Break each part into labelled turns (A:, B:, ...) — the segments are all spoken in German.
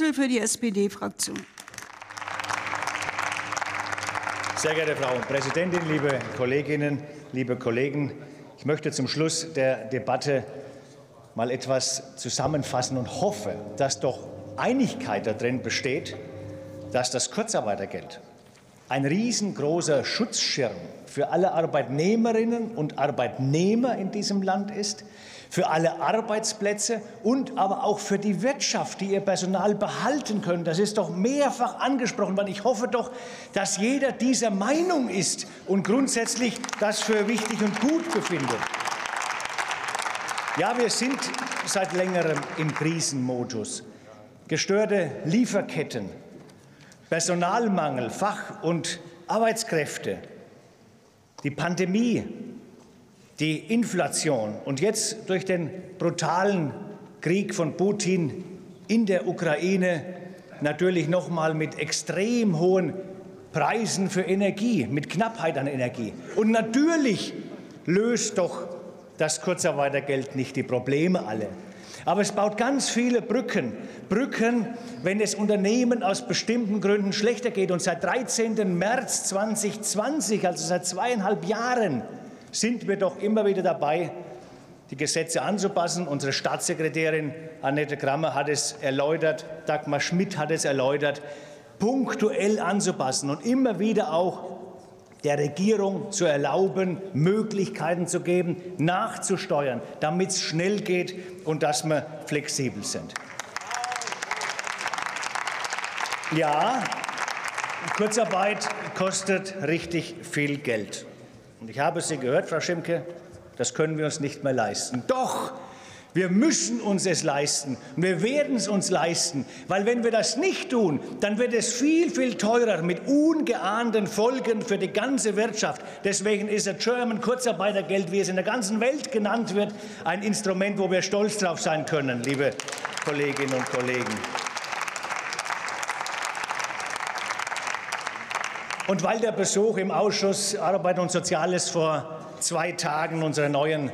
A: Wurzel für die SPD-Fraktion.
B: Sehr geehrte Frau Präsidentin, liebe Kolleginnen, liebe Kollegen! Ich möchte zum Schluss der Debatte mal etwas zusammenfassen und hoffe, dass doch Einigkeit darin besteht, dass das Kurzarbeitergeld ein riesengroßer Schutzschirm für alle Arbeitnehmerinnen und Arbeitnehmer in diesem Land ist, für alle Arbeitsplätze und aber auch für die Wirtschaft, die ihr Personal behalten können. Das ist doch mehrfach angesprochen worden. Ich hoffe doch, dass jeder dieser Meinung ist und grundsätzlich das für wichtig und gut befindet. Ja, wir sind seit längerem im Krisenmodus. Gestörte Lieferketten, Personalmangel, Fach- und Arbeitskräfte, die Pandemie, die Inflation und jetzt durch den brutalen Krieg von Putin in der Ukraine natürlich noch mal mit extrem hohen Preisen für Energie, mit Knappheit an Energie. Und natürlich löst doch das Kurzarbeitergeld nicht die Probleme alle. Aber es baut ganz viele Brücken. Brücken, wenn es Unternehmen aus bestimmten Gründen schlechter geht. Und seit 13. März 2020, also seit zweieinhalb Jahren, sind wir doch immer wieder dabei, die Gesetze anzupassen. Unsere Staatssekretärin Annette Krammer hat es erläutert, Dagmar Schmidt hat es erläutert, punktuell anzupassen und immer wieder auch der Regierung zu erlauben, Möglichkeiten zu geben, nachzusteuern, damit es schnell geht und dass wir flexibel sind. Ja, Kurzarbeit kostet richtig viel Geld. Und ich habe Sie gehört, Frau Schimke, das können wir uns nicht mehr leisten. Doch, wir müssen uns es leisten und wir werden es uns leisten, weil wenn wir das nicht tun, dann wird es viel, viel teurer mit ungeahnten Folgen für die ganze Wirtschaft. Deswegen ist das German Kurzarbeitergeld, wie es in der ganzen Welt genannt wird, ein Instrument, wo wir stolz drauf sein können, liebe Kolleginnen und Kollegen. Und weil der Besuch im Ausschuss Arbeit und Soziales vor zwei Tagen unserer neuen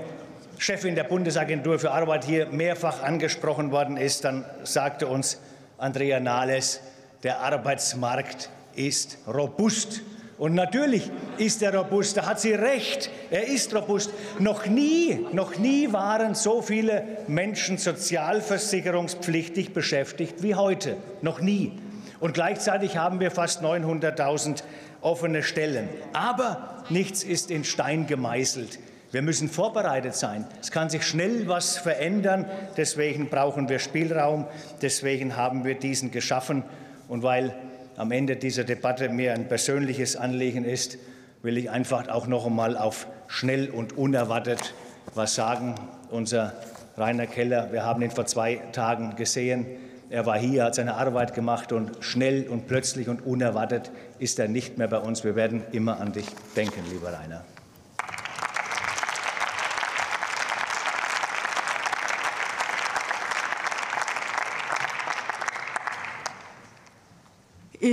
B: Chefin der Bundesagentur für Arbeit hier mehrfach angesprochen worden ist, dann sagte uns Andrea Nahles, der Arbeitsmarkt ist robust. Und natürlich ist er robust, da hat sie recht, er ist robust. Noch nie, noch nie waren so viele Menschen sozialversicherungspflichtig beschäftigt wie heute. Noch nie. Und gleichzeitig haben wir fast 900.000 offene Stellen. Aber nichts ist in Stein gemeißelt. Wir müssen vorbereitet sein. Es kann sich schnell was verändern. Deswegen brauchen wir Spielraum. Deswegen haben wir diesen geschaffen. Und weil am Ende dieser Debatte mir ein persönliches Anliegen ist, will ich einfach auch noch einmal auf schnell und unerwartet was sagen. Unser Rainer Keller, wir haben ihn vor zwei Tagen gesehen. Er war hier, hat seine Arbeit gemacht und schnell und plötzlich und unerwartet ist er nicht mehr bei uns. Wir werden immer an dich denken, lieber Rainer.